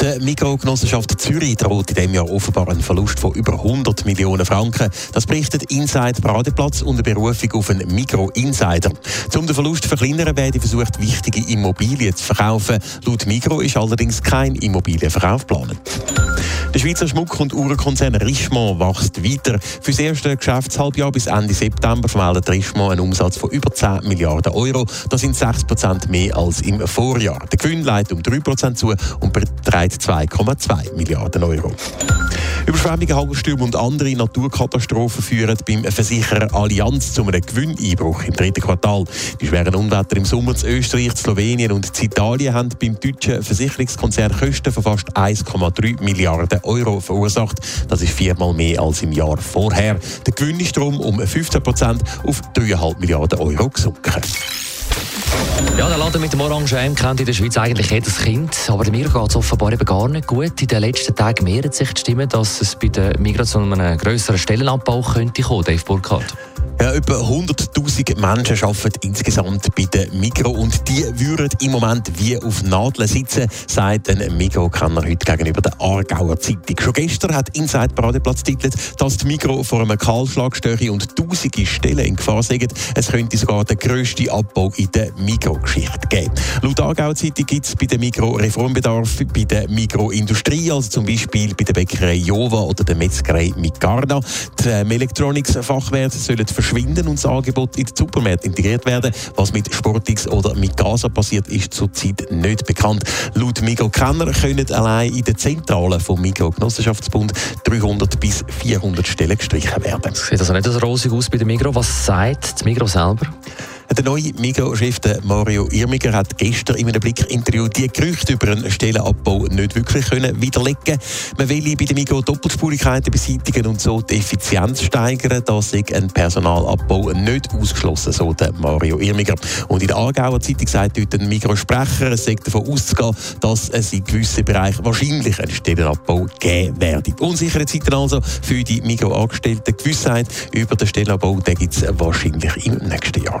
Der Mikrogenossenschaft Zürich droht in diesem Jahr offenbar einen Verlust von über 100 Millionen Franken. Das berichtet Inside Paradeplatz unter Berufung auf einen Mikro-Insider. Um den Verlust zu verkleinern, werden versucht, wichtige Immobilien zu verkaufen. Laut Mikro ist allerdings kein Immobilienverkauf geplant. Der Schweizer Schmuck- und Uhrenkonzern Richemont wächst weiter. Für das erste Geschäftshalbjahr bis Ende September vermeldet Richemont einen Umsatz von über 10 Milliarden Euro. Das sind 6 Prozent mehr als im Vorjahr. Der Gewinn leitet um 3 Prozent zu und beträgt 2,2 Milliarden Euro. Überschwemmungen, Hagelstürme und andere Naturkatastrophen führen beim Versicherer Allianz zu einem Gewinneinbruch im dritten Quartal. Die schweren Unwetter im Sommer in Österreich, Slowenien und Italien haben beim deutschen Versicherungskonzern Kosten von fast 1,3 Milliarden Euro verursacht. Das ist viermal mehr als im Jahr vorher. Der Gewinn ist darum um 15 Prozent auf 3,5 Milliarden Euro gesunken. Ja, der Laden mit dem Orange kennt in der Schweiz eigentlich jedes Kind. Aber Migros geht es offenbar eben gar nicht gut. In den letzten Tagen mehren sich die Stimmen, dass es bei der Migros zu einem grösseren Stellenabbau könnte kommen, Dave Burkhardt. Ja, etwa 100.000 Menschen arbeiten insgesamt bei der Migro und die würden im Moment wie auf Nadeln sitzen, sagt ein Migro-Kenner heute gegenüber der Aargauer Zeitung. Schon gestern hat Inside Paradeplatz titelt, dass die Migro vor einem Kahlschlag und tausende Stellen in Gefahr sind. Es könnte sogar der grösste Abbau in der Migro-Geschichte geben. Laut Aargauer Zeitung gibt es bei der Migro Reformbedarf bei der Migro-Industrie, also zum Beispiel bei der Bäckerei Jova oder der Metzgerei Micarda. Die ähm, Electronics-Fachwerte sollen verschwinden und das Angebot in den Supermärkten integriert werden. Was mit Sportix oder mit Gaza passiert, ist zurzeit nicht bekannt. Laut Migro-Kenner können allein in den Zentralen vom Migro-Genossenschaftsbund 300 bis 400 Stellen gestrichen werden. Sieht also nicht so rosig aus bei der Migro. Was sagt die Migro selber? Der neue Migros-Chef Mario Irmiger hat gestern in einem Blick-Interview die Gerüchte über einen Stellenabbau nicht wirklich können widerlegen Man will bei der Migros Doppelspurigkeiten beseitigen und so die Effizienz steigern. Da ist ein Personalabbau nicht ausgeschlossen, so der Mario Irmiger. Und in der Aargauer Zeitung sagt heute ein Migros-Sprecher, es sei davon auszugehen, dass es in gewissen Bereichen wahrscheinlich einen Stellenabbau geben werde. Unsichere Zeiten also für die Migros-Angestellten. Gewissheit über den Stellenabbau gibt es wahrscheinlich im nächsten Jahr.